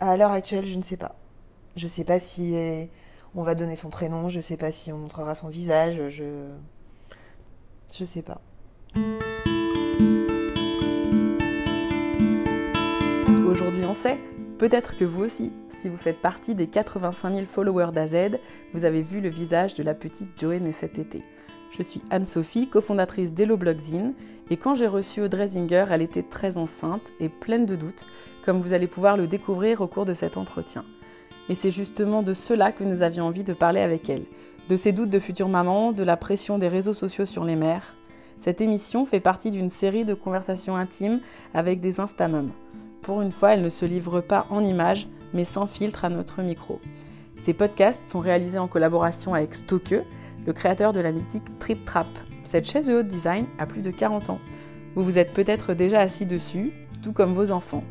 À l'heure actuelle, je ne sais pas. Je ne sais pas si on va donner son prénom, je ne sais pas si on montrera son visage, je je sais pas. Aujourd'hui, on sait. Peut-être que vous aussi, si vous faites partie des 85 000 followers d'AZ, vous avez vu le visage de la petite Joëne cet été. Je suis Anne-Sophie, cofondatrice d'Hello Blogzine, et quand j'ai reçu Audrey Zinger, elle était très enceinte et pleine de doutes, comme vous allez pouvoir le découvrir au cours de cet entretien. Et c'est justement de cela que nous avions envie de parler avec elle, de ses doutes de future maman, de la pression des réseaux sociaux sur les mères. Cette émission fait partie d'une série de conversations intimes avec des instamums. Pour une fois, elle ne se livre pas en images, mais sans filtre à notre micro. Ces podcasts sont réalisés en collaboration avec Stoke, le créateur de la mythique Trip Trap. Cette chaise de haute design a plus de 40 ans. Vous vous êtes peut-être déjà assis dessus, tout comme vos enfants.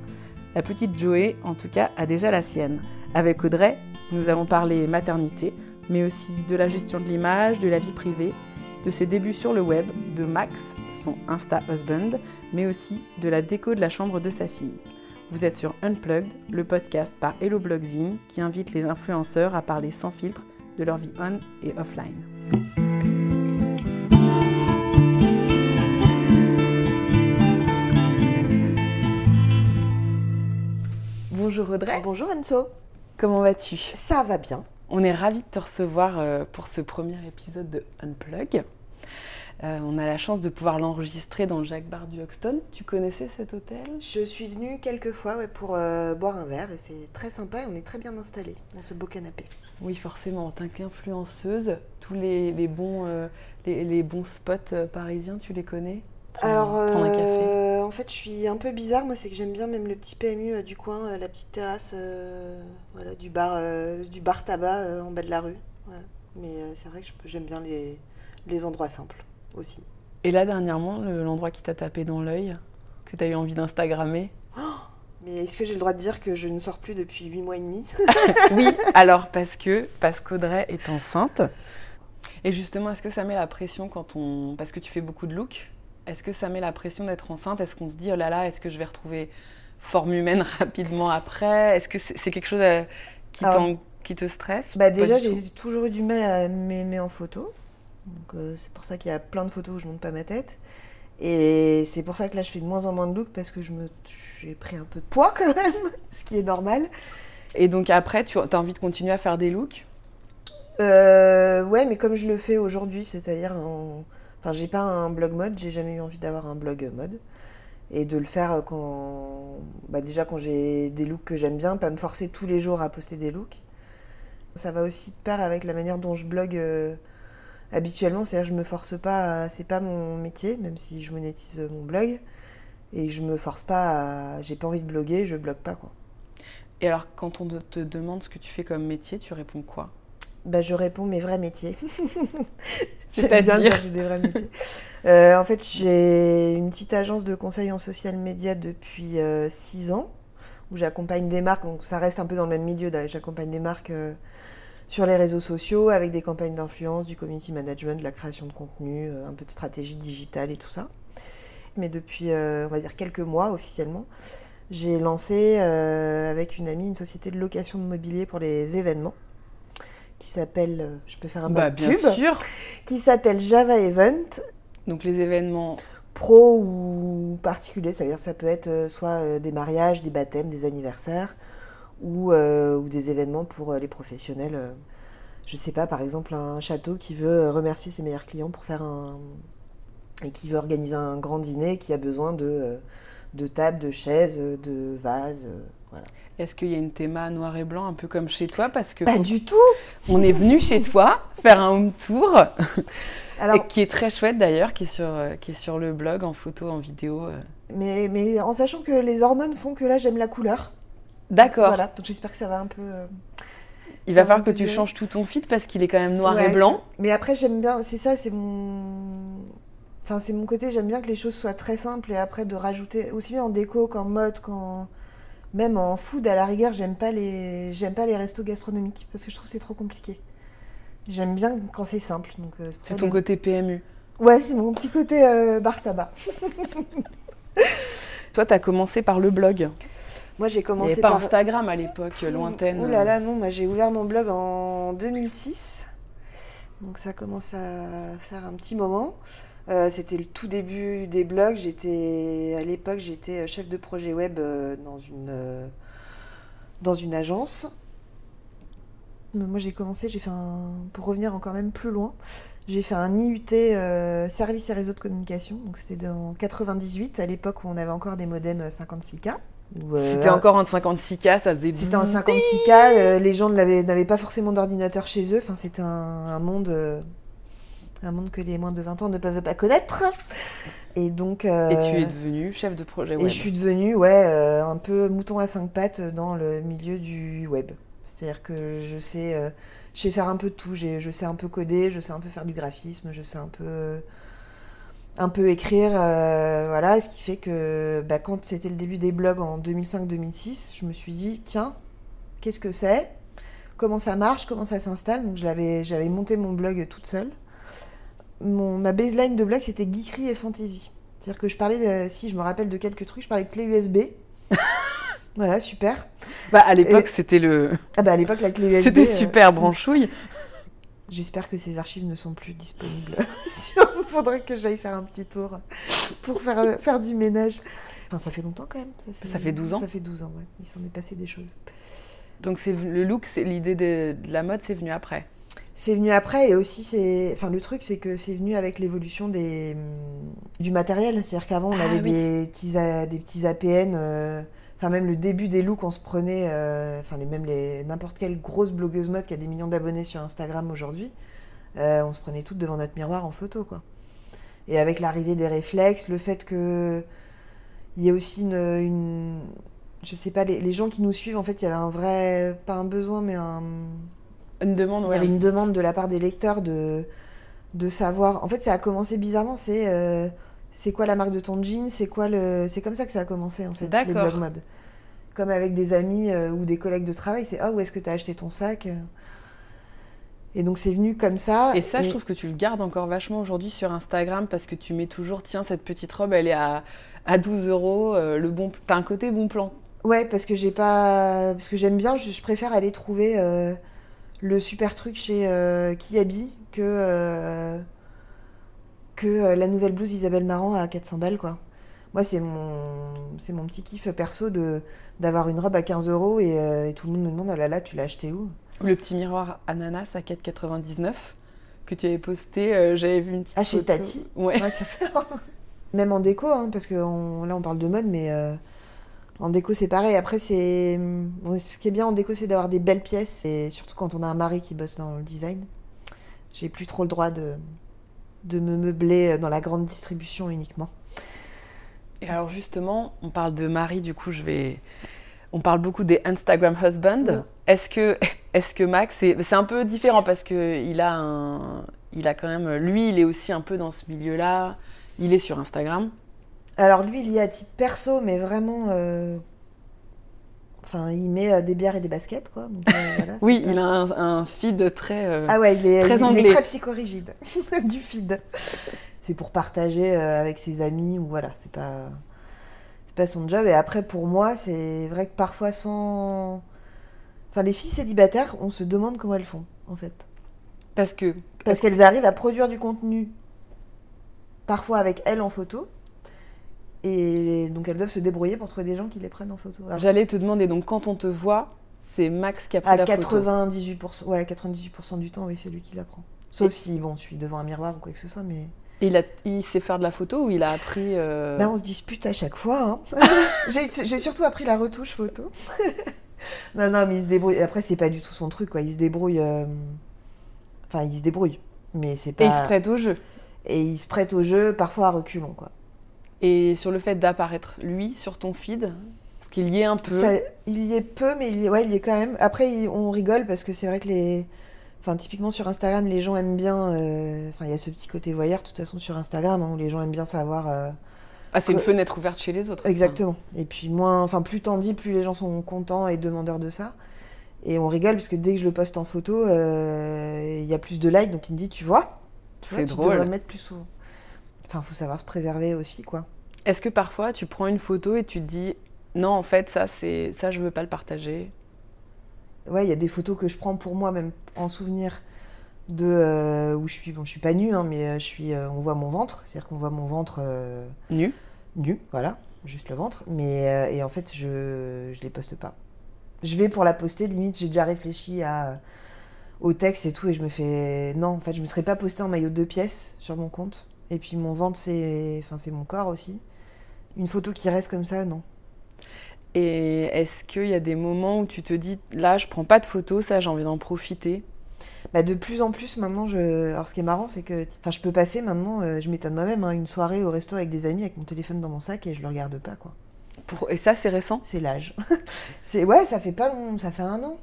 La petite Joey, en tout cas, a déjà la sienne. Avec Audrey, nous allons parler maternité, mais aussi de la gestion de l'image, de la vie privée, de ses débuts sur le web, de Max, son Insta Husband, mais aussi de la déco de la chambre de sa fille. Vous êtes sur Unplugged, le podcast par Hello Blogzine qui invite les influenceurs à parler sans filtre de leur vie on et offline. Bonjour Audrey. Bonjour Enzo. Comment vas-tu? Ça va bien. On est ravis de te recevoir euh, pour ce premier épisode de Unplug. Euh, on a la chance de pouvoir l'enregistrer dans le Jacques Bar du Hoxton. Tu connaissais cet hôtel? Je suis venue quelques fois pour euh, boire un verre et c'est très sympa et on est très bien installé dans ce beau canapé. Oui, forcément. En tant qu'influenceuse, tous les, bons, les, bons spots parisiens, tu les connais? Alors, euh, en fait, je suis un peu bizarre. Moi, c'est que j'aime bien même le petit PMU euh, du coin, euh, la petite terrasse voilà, du, bar, du bar tabac en bas de la rue. Mais c'est vrai que j'aime bien les, les, endroits simples aussi. Et là, dernièrement, l'endroit qui t'a tapé dans l'œil, que tu as eu envie d'Instagrammer oh mais est-ce que j'ai le droit de dire que je ne sors plus depuis 8 mois et demi? Oui, alors parce que parce qu'Audrey est enceinte. Et justement, est-ce que ça met la pression quand on. Parce que tu fais beaucoup de looks? Est-ce que ça met la pression d'être enceinte? Est-ce qu'on se dit, oh là là, est-ce que je vais retrouver forme humaine rapidement après? Est-ce que c'est quelque chose euh, qui, qui, te stresse? bah Déjà, j'ai toujours eu du mal à m'aimer en photo. Euh, c'est pour ça qu'il y a plein de photos où je monte pas ma tête. Et c'est pour ça que là, je fais de moins en moins de looks parce que je me, j'ai pris un peu de poids quand même, ce qui est normal. Et donc après, tu as envie de continuer à faire des looks? Euh, Ouais, mais comme je le fais aujourd'hui, c'est-à-dire en Enfin, j'ai pas un blog mode, j'ai jamais eu envie d'avoir un blog mode. Et de le faire quand. Bah, déjà quand j'ai des looks que j'aime bien, pas me forcer tous les jours à poster des looks. Ça va aussi de pair avec la manière dont je blogue euh, habituellement. C'est-à-dire je me force pas C'est pas mon métier, même si je monétise mon blog. Et je me force pas à. J'ai pas envie de bloguer, je blogue pas quoi. Et alors, quand on te demande ce que tu fais comme métier, tu réponds quoi? Bah, je réponds mes vrais métiers. C'est-à-dire j'ai des vrais métiers. Euh, en fait, j'ai une petite agence de conseil en social media depuis 6 euh, ans, où j'accompagne des marques, donc ça reste un peu dans le même milieu, j'accompagne des marques euh, sur les réseaux sociaux, avec des campagnes d'influence, du community management, de la création de contenu, un peu de stratégie digitale et tout ça. Mais depuis, on va dire, quelques mois officiellement, j'ai lancé avec une amie une société de location de mobilier pour les événements qui s'appelle, euh, je peux faire un bah, bien sûr. qui s'appelle Java Event. Donc les événements pro ou particuliers, ça veut dire ça peut être euh, soit euh, des mariages, des baptêmes, des anniversaires ou, ou des événements pour les professionnels. Je sais pas, par exemple un château qui veut remercier ses meilleurs clients pour faire un et qui veut organiser un grand dîner, qui a besoin de de tables, de chaises, de vases. Est-ce qu'il y a une théma noir et blanc un peu comme chez toi Parce que Pas du tout On est venu chez toi faire un home tour, Alors, qui est très chouette d'ailleurs, qui, est sur, euh, qui est sur le blog, en photo, en vidéo. Euh. Mais, mais en sachant que les hormones font que là j'aime la couleur. D'accord. Voilà, donc j'espère que ça va un peu... Euh, Il va falloir que tu changes tout ton feed parce qu'il est quand même noir et blanc. Mais après j'aime bien, c'est ça, c'est mon... Enfin, c'est mon côté, j'aime bien que les choses soient très simples et après de rajouter, aussi bien en déco qu'en mode, qu'en même en food, à la rigueur, j'aime pas les, j'aime pas les restos gastronomiques parce que je trouve que c'est trop compliqué. J'aime bien quand c'est simple. Donc euh, c'est ton côté PMU. Ouais, c'est mon petit côté euh, bar tabac. Toi, tu as commencé par le blog. Moi, j'ai commencé avait pas par Instagram à l'époque, lointaine. Ouh là là, non, moi j'ai ouvert mon blog en 2006. Donc ça commence à faire un petit moment. Euh, C'était le tout début des blogs. J'étais à l'époque, j'étais chef de projet web euh, dans une euh, dans une agence. Mais Moi j'ai commencé, j'ai fait un pour revenir encore même plus loin. J'ai fait un IUT euh, service et réseau de communication. Donc c'était en 98 à l'époque où on avait encore des modems 56K. Où, euh, C'était encore en 56K, ça faisait c'était en bzzz. 56K, euh, les gens n'avaient pas forcément d'ordinateur chez eux. Enfin, c'était un, un monde, euh, un monde que les moins de 20 ans ne peuvent pas connaître. Et donc, euh, Et tu es devenu chef de projet et web. je suis devenue, ouais, euh, un peu mouton à cinq pattes dans le milieu du web. C'est-à-dire que je sais, euh, je sais faire un peu de tout. Je sais un peu coder, je sais un peu faire du graphisme, je sais un peu, un peu écrire, voilà. Ce qui fait que, bah, quand c'était le début des blogs en 2005-2006, je me suis dit, tiens, qu'est-ce que c'est? Comment ça marche? Comment ça s'installe? Donc, je l'avais- j'avais monté mon blog toute seule. Mon, ma baseline de blog, c'était geekery et fantasy. C'est-à-dire que je parlais, de- si je me rappelle de quelques trucs, je parlais de clé USB. voilà, super. Bah, à l'époque, c'était le. Ah bah à l'époque, la clé USB. C'était euh, super branchouille. J'espère que ces archives ne sont plus disponibles. Il faudrait que j'aille faire un petit tour pour faire, faire du ménage. Enfin, ça fait longtemps quand même. Ça fait 12 ans Ça fait 12 ans, ouais. Il s'en est passé des choses. Donc, c'est le look, c'est l'idée de, de la mode, c'est venu après. C'est venu après et aussi c'est, enfin le truc c'est que c'est venu avec l'évolution des hum, du matériel. C'est-à-dire qu'avant on Ah avait oui. des petits A- des petits APN. euh, Enfin même le début des looks on se prenait. euh, Enfin les même les n'importe quelle grosse blogueuse mode qui a des millions d'abonnés sur Instagram aujourd'hui. euh, on se prenait toutes devant notre miroir en photo quoi. Et avec l'arrivée des réflexes, le fait que il y a aussi une, une je sais pas les, les gens qui nous suivent en fait il y avait un vrai pas un besoin mais un Une demande, il y avait une demande de la part des lecteurs de, de savoir. En fait, ça a commencé bizarrement. C'est euh, c'est quoi la marque de ton jean? C'est quoi le C'est comme ça que ça a commencé en fait. Les blogs mode. Comme avec des amis euh, ou des collègues de travail, c'est ah où est-ce que tu as acheté ton sac? Et donc c'est venu comme ça. Et ça, je trouve que tu le gardes encore vachement aujourd'hui sur Instagram parce que tu mets toujours, tiens, cette petite robe, elle est à, à 12 euros. euh, Le bon, t'as un côté bon plan. Ouais, parce que j'ai pas, parce que j'aime bien. Je, je préfère aller trouver le super truc chez euh, Kiabi que euh, que euh, la nouvelle blouse Isabelle Marant à 400 balles quoi. Moi, c'est mon c'est mon petit kiff perso de d'avoir une robe à 15 euros et, euh, et tout le monde me demande ah là là tu l'as acheté où? Ou le petit miroir ananas à 4,99 que tu avais posté. J'avais vu une petite Ah, chez. Tati? Ouais. Ouais, ça fait- Même en déco, hein, parce que on- là on parle de mode, mais en déco c'est pareil. Après, c'est bon, ce qui est bien en déco, c'est d'avoir des belles pièces, et surtout quand on a un mari qui bosse dans le design. J'ai plus trop le droit de, de me meubler dans la grande distribution uniquement. Et alors justement, on parle de mari, du coup, je vais. On parle beaucoup des Instagram husbands. Mm. Est-ce que, est-ce que Max, c'est c'est un peu différent parce que il a un, il a quand même, lui, il est aussi un peu dans ce milieu-là. Il est sur Instagram. Alors lui, il y est à titre perso, mais vraiment. euh, Enfin, il met euh, des bières et des baskets, quoi. donc, euh, voilà, Oui, il a un, un feed très. euh, Ah ouais, il est, Très il- est très psychorigide, du feed. C'est pour partager avec ses amis ou voilà, c'est pas c'est pas son job. Et après, pour moi, c'est vrai que parfois sans, enfin, les filles célibataires, on se demande comment elles font en fait, Parce que. parce qu'elles arrivent à produire du contenu, parfois avec elles en photo, et donc elles doivent se débrouiller pour trouver des gens qui les prennent en photo. Alors, J'allais te demander, donc quand on te voit, c'est Max qui a pris à la photo. 98%, ouais, 98% du temps, oui, c'est lui qui la prend. Sauf si bon, je suis devant un miroir ou quoi que ce soit, mais. Et il, a, il sait faire de la photo ou il a appris. euh, Ben, on se dispute à chaque fois. hein. j'ai j'ai surtout appris la retouche photo. non, non, mais il se débrouille. Après, c'est pas du tout son truc, quoi. Il se débrouille. euh, Enfin, il se débrouille. Mais c'est pas. Et il se prête au jeu. Et il se prête au jeu, parfois à reculons, quoi. Et sur le fait d'apparaître, lui, sur ton feed, parce qu'il y est un peu. Ça- il y est peu, mais il y, ouais, il y est quand même. Après, il- on rigole parce que c'est vrai que les. Enfin, typiquement sur Instagram, les gens aiment bien. euh, Enfin, il y a ce petit côté voyeur, de toute façon, sur Instagram, hein, où les gens aiment bien savoir. euh, Ah, c'est une fenêtre ouverte chez les autres. Exactement. Et puis moins, enfin plus t'en dis, plus les gens sont contents et demandeurs de ça. Et on rigole parce que dès que je le poste en photo, euh, il y a plus de likes, donc il me dit, tu vois, tu, vois, tu drôle. devrais le mettre plus souvent. Enfin, faut savoir se préserver aussi, quoi. Est-ce que parfois tu prends une photo et tu te dis non, en fait, ça, c'est ça, je veux pas le partager? Ouais, il y a des photos que je prends pour moi, même en souvenir, de euh, où je suis. Bon, je suis pas nue, hein, mais euh, je suis. euh, on voit mon ventre, c'est-à-dire qu'on voit mon ventre euh, Nu. nu, voilà, juste le ventre. Mais et en fait, je je les poste pas. Je vais pour la poster, limite, j'ai déjà réfléchi à au texte et tout, et je me fais non, en fait, je me serais pas postée en maillot de deux pièces sur mon compte. Et puis mon ventre, c'est, enfin, c'est mon corps aussi. Une photo qui reste comme ça, non. Et est-ce qu'il y a des moments où tu te dis, là, je prends pas de photos, ça, j'ai envie d'en profiter? Bah, de plus en plus maintenant, je... alors ce qui est marrant, c'est que enfin, je peux passer maintenant, euh, je m'étonne moi-même, hein, une soirée au resto avec des amis avec mon téléphone dans mon sac et je le regarde pas quoi. Pour... Et ça, c'est récent? C'est l'âge. c'est ouais, ça fait pas long, ça fait un an.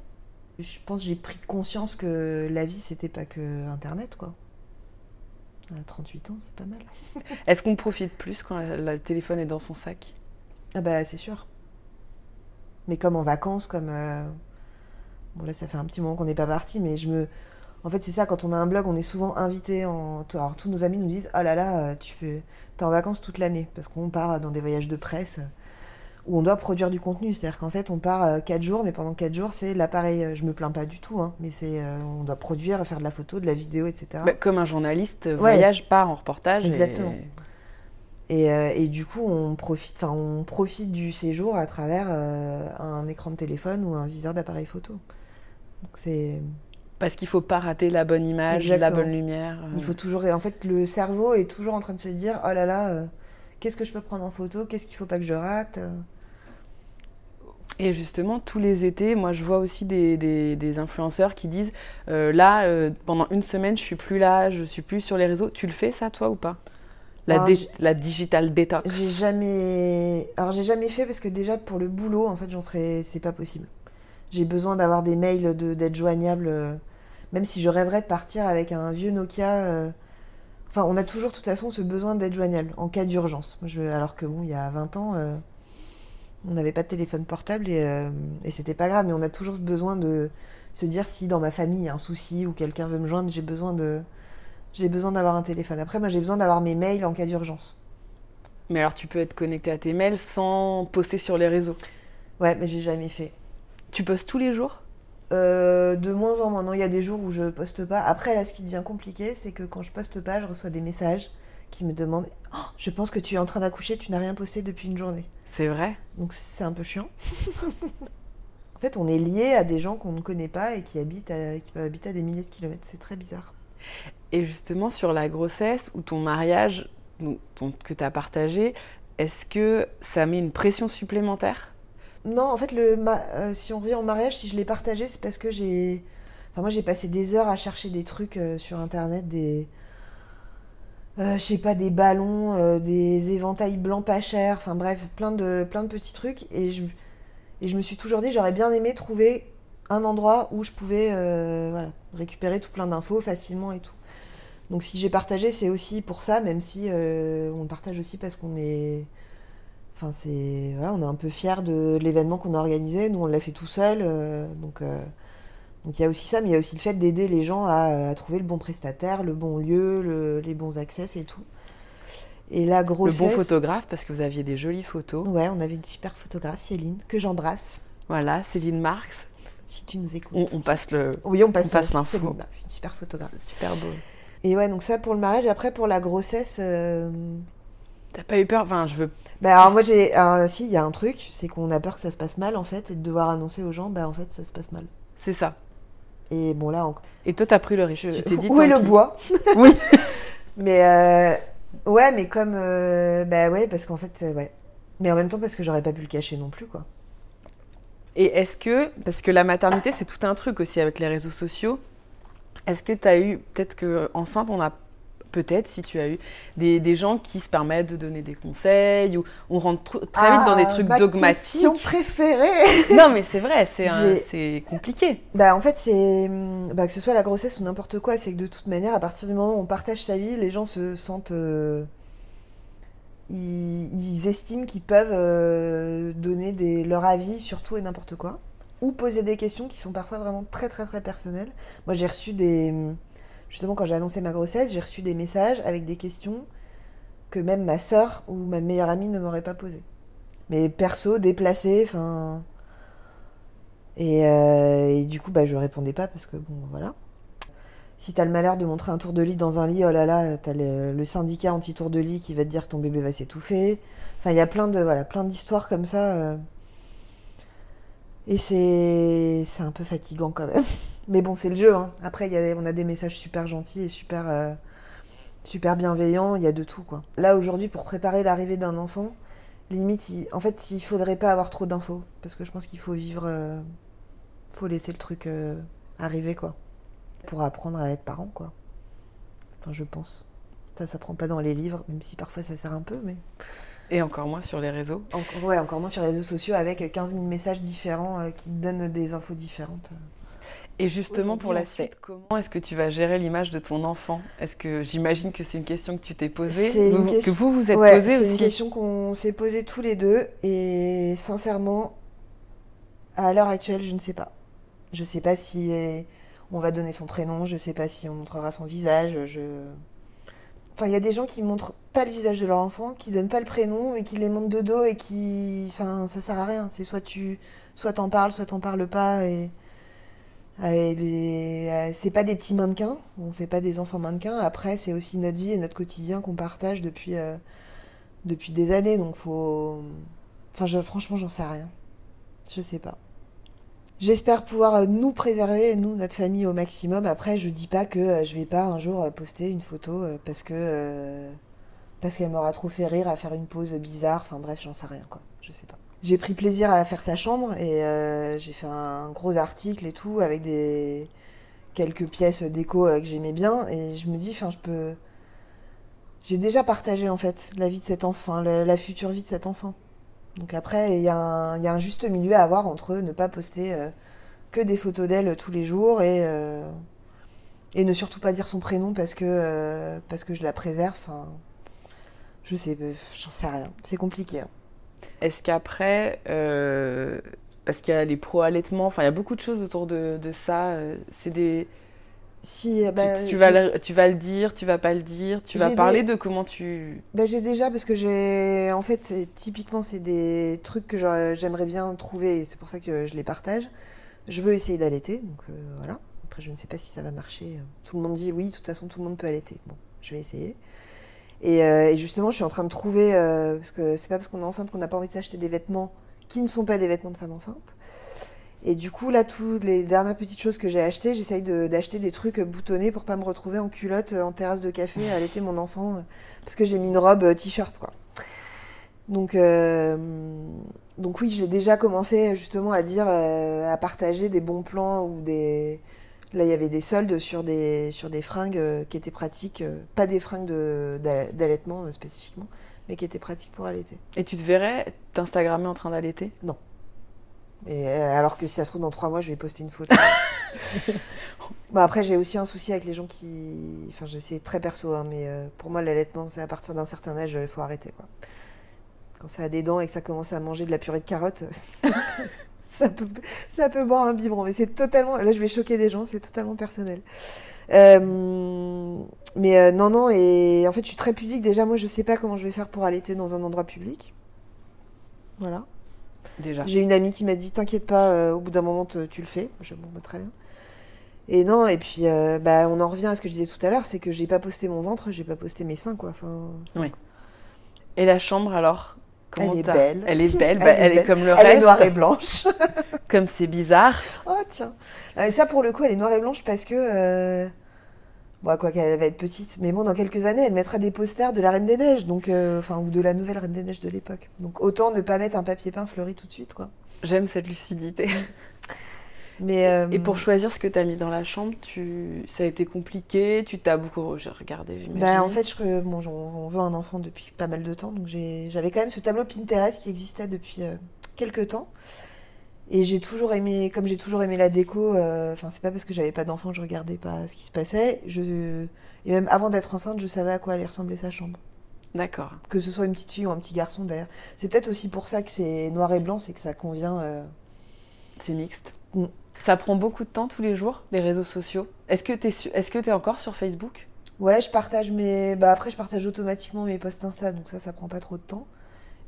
Je pense que j'ai pris conscience que la vie c'était pas que internet quoi. À 38 ans, c'est pas mal. Est-ce qu'on profite plus quand le téléphone est dans son sac? Ah bah c'est sûr. Mais comme en vacances, comme euh, bon là ça fait un petit moment qu'on n'est pas parti, mais je me, en fait c'est ça quand on a un blog, on est souvent invité en, alors tous nos amis nous disent oh là là euh, tu peux, t'es en vacances toute l'année parce qu'on part dans des voyages de presse euh, où on doit produire du contenu, c'est-à-dire qu'en fait on part 4 jours, mais pendant 4 jours c'est l'appareil, euh, je me plains pas du tout, hein, mais c'est euh, on doit produire, faire de la photo, de la vidéo, etc. Bah, Comme un journaliste voyage, part en reportage. Exactement. Et, euh, et du coup, on profite, enfin, on profite du séjour à travers euh, un écran de téléphone ou un viseur d'appareil photo. C'est, Parce qu'il faut pas rater la bonne image, Exactement. la bonne lumière. euh. il faut toujours, en fait, le cerveau est toujours en train de se dire, oh là là, euh, qu'est-ce que je peux prendre en photo, qu'est-ce qu'il faut pas que je rate. Et justement, tous les étés, moi je vois aussi des, des- des influenceurs qui disent euh, là, euh, pendant une semaine, je suis plus là, je suis plus sur les réseaux. Tu le fais ça, toi, ou pas? La, Ah, dé- j'ai- la digital detox. J'ai jamais, alors j'ai jamais fait parce que déjà pour le boulot, en fait, j'en serais, c'est pas possible. J'ai besoin d'avoir des mails, de, d'être joignable, euh, même si je rêverais de partir avec un vieux Nokia. euh, Enfin, on a toujours de toute façon ce besoin d'être joignable en cas d'urgence. Moi, je- Alors que bon, il y a 20 ans, euh, on n'avait pas de téléphone portable et, euh, et c'était pas grave, mais on a toujours besoin de se dire si dans ma famille il y a un souci ou quelqu'un veut me joindre, j'ai besoin de, j'ai besoin d'avoir un téléphone. Après, moi, j'ai besoin d'avoir mes mails en cas d'urgence. Mais alors, tu peux être connecté à tes mails sans poster sur les réseaux? Ouais, mais j'ai jamais fait. Tu postes tous les jours? Euh, de moins en moins. Non, il y a des jours où je poste pas. Après, là, ce qui devient compliqué, c'est que quand je poste pas, je reçois des messages qui me demandent Oh, Je pense que tu es en train d'accoucher, tu n'as rien posté depuis une journée. C'est vrai Donc, c'est un peu chiant. en fait, on est lié à des gens qu'on ne connaît pas et qui, habitent à- qui peuvent habiter à des milliers de kilomètres. C'est très bizarre. Et justement, sur la grossesse ou ton mariage ton- que tu as partagé, est-ce que ça met une pression supplémentaire? Non, en fait, le ma- euh, si on revient au mariage, si je l'ai partagé, c'est parce que j'ai. Enfin, moi, j'ai passé des heures à chercher des trucs euh, sur internet, des. Euh, je sais pas, des ballons, euh, des éventails blancs pas chers, enfin bref, plein de, plein de petits trucs. Et je, et je me suis toujours dit, j'aurais bien aimé trouver un endroit où je pouvais euh, récupérer tout plein d'infos facilement et tout. Donc si j'ai partagé, c'est aussi pour ça, même si on partage aussi parce qu'on est. Enfin, c'est. Voilà, on est un peu fiers de l'événement qu'on a organisé. Nous, on l'a fait tout seul. donc, donc il y a aussi ça, mais il y a aussi le fait d'aider les gens à, à trouver le bon prestataire, le bon lieu, le- les bons accès et tout. Et la Le grossesse. bon photographe, parce que vous aviez des jolies photos. Ouais, on avait une super photographe, Céline, que j'embrasse, Voilà, Céline Marx. si tu nous écoutes. On, on passe le Oui, on passe, on passe euh, l'info. Céline Marx, une super photographe. super beau. Et ouais, donc ça pour le mariage. Après, pour la grossesse. euh, T'as pas eu peur? Enfin, je veux. Bah alors moi j'ai alors, si il y a un truc c'est qu'on a peur que ça se passe mal en fait et de devoir annoncer aux gens bah en fait ça se passe mal C'est ça. Et bon là encore Et toi, t'as pris le risque. Tu t'es dit. où est le pis. bois Oui. mais euh, ouais mais comme euh, bah ouais parce qu'en fait euh, ouais mais en même temps parce que j'aurais pas pu le cacher non plus quoi Et est-ce que, parce que la maternité, c'est tout un truc aussi avec les réseaux sociaux, est-ce que tu as eu, peut-être que enceinte, on a, peut-être si tu as eu, des, des gens qui se permettent de donner des conseils, ou on rentre tr- très vite dans des Ah, trucs ma dogmatiques question préférée Non, mais c'est vrai, c'est compliqué. bah en fait c'est bah, que ce soit la grossesse ou n'importe quoi c'est que de toute manière à partir du moment où on partage sa vie les gens se sentent euh, ils, ils estiment qu'ils peuvent euh, donner des, leur avis sur tout et n'importe quoi, ou poser des questions qui sont parfois vraiment très très très personnelles. Moi j'ai reçu des... Justement quand j'ai annoncé ma grossesse, j'ai reçu des messages avec des questions que même ma sœur ou ma meilleure amie ne m'aurait pas posées. mais perso, déplacé, enfin. Et, euh, et du coup, bah, je répondais pas parce que bon, voilà. Si t'as le malheur de montrer un tour de lit dans un lit, oh là là, t'as le, le syndicat anti-tour de lit qui va te dire que ton bébé va s'étouffer. Enfin, il y a plein de voilà, plein d'histoires comme ça. euh. Et c'est c'est un peu fatigant quand même. Mais bon, c'est le jeu. hein. Après, il y a, on a des messages super gentils et super euh, super bienveillants. Il y a de tout quoi. Là aujourd'hui, pour préparer l'arrivée d'un enfant, limite, il- en fait, il faudrait pas avoir trop d'infos parce que je pense qu'il faut vivre, euh, faut laisser le truc euh, arriver quoi, pour apprendre à être parent quoi. Enfin, je pense. Ça, ça prend pas dans les livres, même si parfois ça sert un peu, mais. Et encore moins sur les réseaux. Encore, ouais, encore moins sur les réseaux sociaux avec 15 000 messages différents euh, qui te donnent des infos différentes. Et justement, pour la suite, comment est-ce que tu vas gérer l'image de ton enfant? Est-ce que j'imagine que c'est une question que tu t'es posée, C'est une vous- question- que vous vous êtes Ouais, posée c'est une aussi question qu'on s'est posée tous les deux et sincèrement, à l'heure actuelle, je ne sais pas. Je sais pas si euh, on va donner son prénom, je sais pas si on montrera son visage. Je... Enfin, il y a des gens qui montrent pas le visage de leur enfant, qui donnent pas le prénom et qui les montrent de dos et qui, enfin, ça sert à rien. C'est soit tu, soit t'en parles, soit t'en parles pas et c'est pas des petits mannequins, on fait pas des enfants mannequins. Après, c'est aussi notre vie et notre quotidien qu'on partage depuis, euh, depuis des années. Donc, faut. Enfin, franchement, j'en sais rien. Je sais pas. J'espère pouvoir euh, nous préserver, nous, notre famille, au maximum. Après, je dis pas que euh, je vais pas un jour euh, poster une photo euh, parce que. euh, parce qu'elle m'aura trop fait rire à faire une pose bizarre. Enfin, bref, j'en sais rien, quoi. Je sais pas. J'ai pris plaisir à faire sa chambre et euh, j'ai fait un gros article et tout avec des quelques pièces déco euh, que j'aimais bien et je me dis enfin je peux j'ai déjà partagé en fait la vie de cet enfant la, future vie de cet enfant donc après il y, y a un juste milieu à avoir entre ne pas poster euh, que des photos d'elle tous les jours et euh, et ne surtout pas dire son prénom parce que euh, parce que je la préserve je sais j'en sais rien c'est compliqué hein. Est-ce qu'après, euh, parce qu'il y a les pro-allaitements, enfin il y a beaucoup de choses autour de, de ça, euh, c'est des... si tu- bah, tu, vas le, tu vas le dire, tu vas pas le dire, tu vas parler de comment tu... Ben, j'ai déjà parce que j'ai en fait typiquement c'est des trucs que j'aimerais bien trouver et c'est pour ça que je les partage. Je veux essayer d'allaiter donc euh, voilà. Après je ne sais pas si ça va marcher. Tout le monde dit oui, de toute façon tout le monde peut allaiter. Bon, je vais essayer. Et, euh, et justement je suis en train de trouver euh, parce que c'est pas parce qu'on est enceinte qu'on n'a pas envie de s'acheter des vêtements qui ne sont pas des vêtements de femme enceinte. Et du coup là toutes les dernières petites choses que j'ai achetées, j'essaye d'acheter des trucs boutonnés pour pas me retrouver en culotte en terrasse de café à allaiter mon enfant parce que j'ai mis une robe euh, t-shirt quoi. Donc, donc oui, j'ai déjà commencé justement à dire, à partager des bons plans ou des. Là, il y avait des soldes sur des sur des fringues euh, qui étaient pratiques, euh, pas des fringues d'allaitement euh, spécifiquement, mais qui étaient pratiques pour allaiter. Et tu te verrais t'instagrammer en train d'allaiter? Et euh, alors que si ça se trouve dans trois mois, je vais poster une photo. bon après, j'ai aussi un souci avec les gens qui, enfin, je- c'est très perso, hein, mais euh, pour moi, l'allaitement, c'est à partir d'un certain âge, il faut arrêter quoi. Quand ça a des dents et que ça commence à manger de la purée de carottes, ça peut, ça peut boire un biberon. Mais c'est totalement, là, je vais choquer des gens, c'est totalement personnel. Euh, mais euh, non, non, et en fait, je suis très pudique. Déjà, moi, je sais pas comment je vais faire pour allaiter dans un endroit public. Voilà. déjà. J'ai une amie qui m'a dit T'inquiète pas, euh, au bout d'un moment, te- tu le fais. Je bon, bah, très bien. Et non, et puis bah, on en revient à ce que je disais tout à l'heure c'est que j'ai pas posté mon ventre, j'ai pas posté mes seins, quoi. Enfin, ça- Oui. Et la chambre alors? Comment Elle est belle. Elle est belle, Elle bah, est elle est comme le Elle est reste, noire et blanche. comme c'est bizarre. oh, tiens. Ah, mais ça, pour le coup, elle est noire et blanche parce que. euh, Bon, quoi qu'elle va être petite, mais bon, dans quelques années, elle mettra des posters de la Reine des Neiges, donc, euh, enfin, ou de la nouvelle Reine des Neiges de l'époque. Donc, autant ne pas mettre un papier peint fleuri tout de suite, quoi. J'aime cette lucidité. Mais, euh, Et pour choisir ce que tu as mis dans la chambre, tu... ça a été compliqué Tu t'as beaucoup regardé, j'imagine. Bah, en fait, je, bon, on veut un enfant depuis pas mal de temps, donc j'avais quand même ce tableau Pinterest qui existait depuis euh, quelques temps. Et j'ai toujours aimé, comme j'ai toujours aimé la déco, euh, enfin, c'est pas parce que j'avais pas d'enfant que je regardais pas ce qui se passait. Je, et même avant d'être enceinte, je savais à quoi allait ressembler sa chambre. D'accord. Que ce soit une petite fille ou un petit garçon d'ailleurs. C'est peut-être aussi pour ça que c'est noir et blanc, c'est que ça convient. euh, C'est mixte. Mm. Ça prend beaucoup de temps tous les jours, les réseaux sociaux. Est-ce que tu es, est -ce es encore sur Facebook? Ouais, je partage mes. Bah après, je partage automatiquement mes posts Insta, donc ça, ça prend pas trop de temps.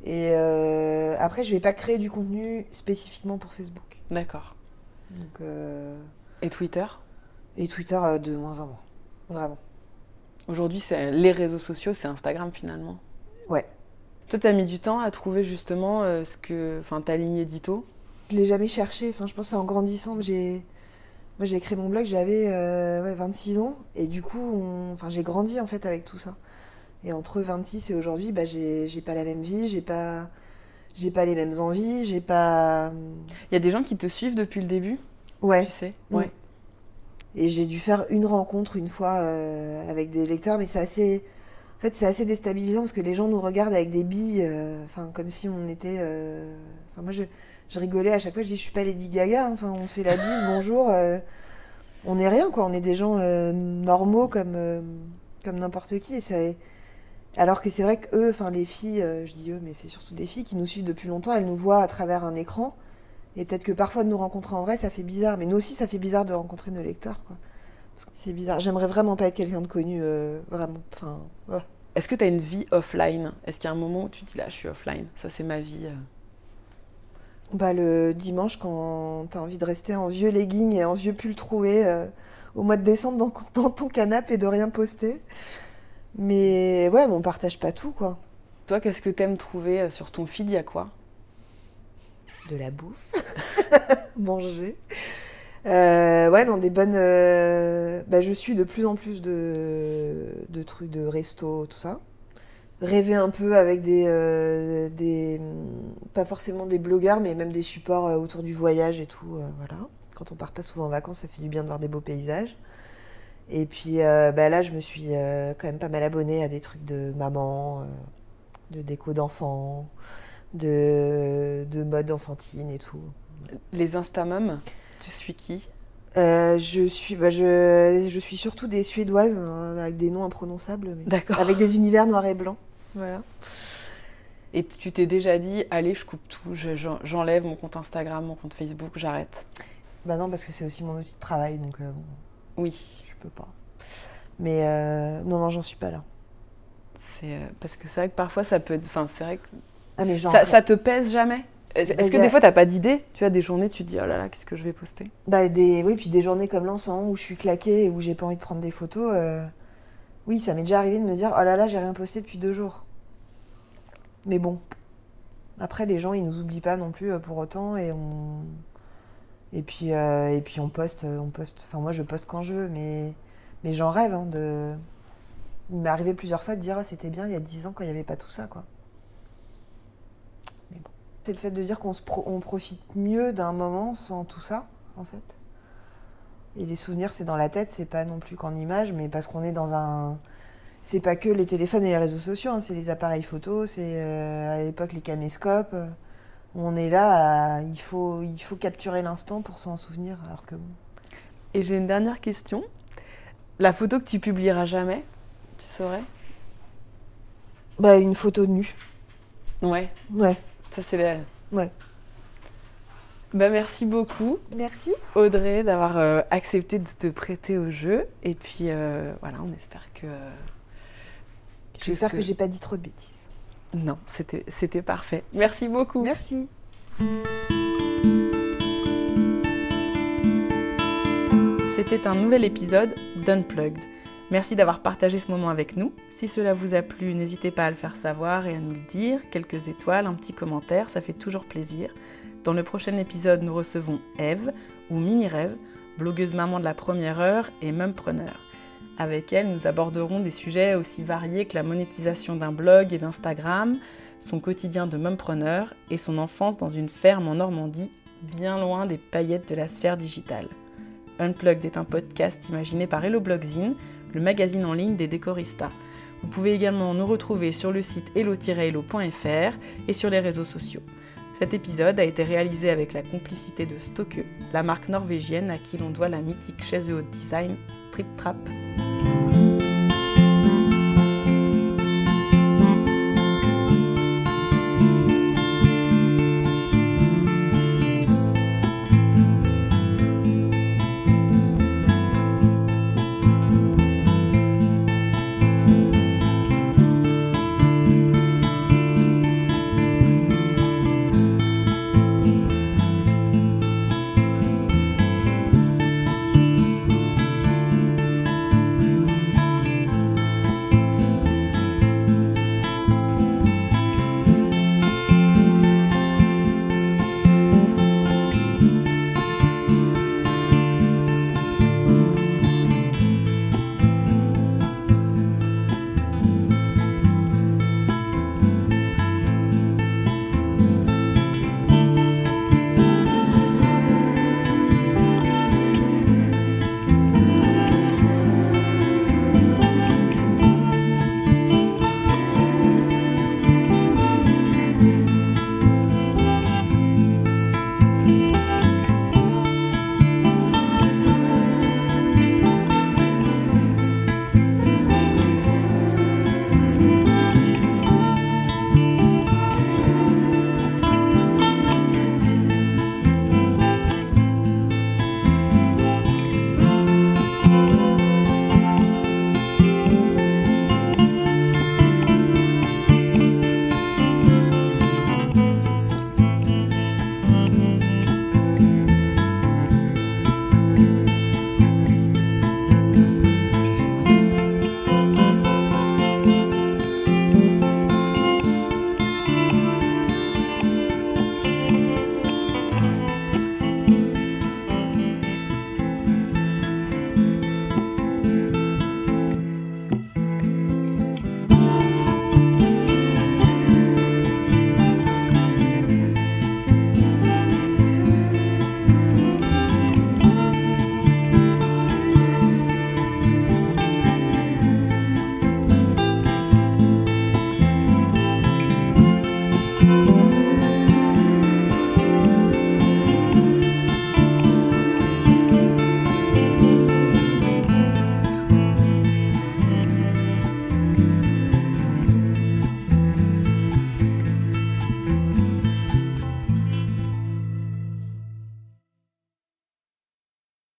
Et euh, après, je vais pas créer du contenu spécifiquement pour Facebook. D'accord. Donc, euh, Et Twitter? Et Twitter euh, de moins en moins. Vraiment. Aujourd'hui, c'est les réseaux sociaux, c'est Instagram finalement? Ouais. Toi, t'as mis du temps à trouver justement ce que, enfin, ta ligne édito? Je l'ai jamais cherché. Enfin, je pense que en grandissant que j'ai. Moi, j'ai créé mon blog, j'avais euh, ouais, 26 ans. Et du coup, on- enfin, j'ai grandi en fait avec tout ça. Et entre 26 et aujourd'hui, bah, j'ai pas la même vie, j'ai pas. J'ai pas les mêmes envies, j'ai pas. Il y a des gens qui te suivent depuis le début, Ouais. tu sais? Et j'ai dû faire une rencontre une fois euh, avec des lecteurs, mais c'est assez. En fait, c'est assez déstabilisant parce que les gens nous regardent avec des billes, euh, enfin, comme si on était. euh, Enfin, moi, je, je rigolais à chaque fois, je dis, je suis pas Lady Gaga, hein. enfin, on se fait la bise, bonjour. euh, on n'est rien, quoi, on est des gens euh, normaux comme, euh, comme n'importe qui. Et c'est- Alors que c'est vrai que eux, enfin, les filles, je dis eux, mais c'est surtout des filles qui nous suivent depuis longtemps, elles nous voient à travers un écran. Et peut-être que parfois de nous rencontrer en vrai, ça fait bizarre. Mais nous aussi, ça fait bizarre de rencontrer nos lecteurs, quoi. C'est bizarre. J'aimerais vraiment pas être quelqu'un de connu, vraiment. Enfin. Est-ce que tu as une vie offline? Est-ce qu'il y a un moment où tu te dis là, je suis offline, ça c'est ma vie. Bah, le dimanche, quand t'as envie de rester en vieux legging et en vieux pull troué euh, au mois de décembre dans, dans ton canapé et de rien poster. Mais ouais, mais on partage pas tout, quoi. Toi, qu'est-ce que t'aimes trouver euh, sur ton feed Il y a quoi? De la bouffe. Manger. Euh, ouais, non, des bonnes. euh, Bah, je suis de plus en plus de, de trucs de resto, tout ça. Rêver un peu avec des, euh, des. Pas forcément des blogueurs, mais même des supports euh, autour du voyage et tout. euh, voilà. Quand on part pas souvent en vacances, ça fait du bien de voir des beaux paysages. Et puis euh, bah, là, je me suis quand même pas mal abonnée à des trucs de maman, de déco d'enfants, de, de mode enfantine et tout. Les Instamums, tu suis qui? Euh, je suis, bah, je, je suis surtout des Suédoises euh, avec des noms imprononçables, mais avec des univers noirs et blancs. Voilà. Et tu t'es déjà dit, allez, je coupe tout, je- j'en- j'enlève mon compte Instagram, mon compte Facebook, j'arrête. Bah non, parce que c'est aussi mon outil de travail, donc euh, bon, Oui, je peux pas. Mais euh, non, non, j'en suis pas là. c'est euh, parce que c'est vrai que parfois ça peut, enfin c'est vrai que Ah mais genre, ça, ça te pèse jamais? Est-ce Bah, que a- des fois t'as pas d'idée? Tu as des journées, tu te dis, oh là là, qu'est-ce que je vais poster? Bah des, oui, puis des journées comme là en ce moment où je suis claquée et où j'ai pas envie de prendre des photos. Oui, ça m'est déjà arrivé de me dire, oh là là, j'ai rien posté depuis deux jours. Mais bon, après les gens, ils nous oublient pas non plus euh, pour autant et on, et puis euh, on poste, euh, on poste. Enfin moi, je poste quand je veux, mais mais j'en rêve hein, de. Il m'est arrivé plusieurs fois de dire, ah, c'était bien il y a dix ans quand il n'y avait pas tout ça, quoi. Mais bon, c'est le fait de dire qu'on profite mieux d'un moment sans tout ça, en fait. Et les souvenirs, c'est dans la tête, c'est pas non plus qu'en image, mais parce qu'on est dans un. C'est pas que les téléphones et les réseaux sociaux, hein, c'est les appareils photo, c'est euh, à l'époque les caméscopes. euh, on est là, à- il, faut, il faut capturer l'instant pour s'en souvenir, alors que bon. Et j'ai une dernière question. La photo que tu publieras jamais, tu saurais? Bah, une photo nue. Ouais, Ouais. ça c'est la... Ouais. Bah merci beaucoup Merci. Audrey d'avoir euh, accepté de te prêter au jeu. Et puis euh, voilà, on espère que... J'espère ce- que j'ai pas dit trop de bêtises. Non, c'était parfait. Merci beaucoup. Merci. C'était un nouvel épisode d'Unplugged. Merci d'avoir partagé ce moment avec nous. Si cela vous a plu, n'hésitez pas à le faire savoir et à nous le dire. Quelques étoiles, un petit commentaire, ça fait toujours plaisir. Dans le prochain épisode, nous recevons Eve, ou Mini Rêve, blogueuse maman de la première heure et mumpreneur. Avec elle, nous aborderons des sujets aussi variés que la monétisation d'un blog et d'Instagram, son quotidien de mumpreneur et son enfance dans une ferme en Normandie, bien loin des paillettes de la sphère digitale. Unplugged est un podcast imaginé par Hello Blogzine, le magazine en ligne des décoristas. Vous pouvez également nous retrouver sur le site hello-hello.fr et sur les réseaux sociaux. Cet épisode a été réalisé avec la complicité de Stoke, la marque norvégienne à qui l'on doit la mythique chaise haute design Trip Trap.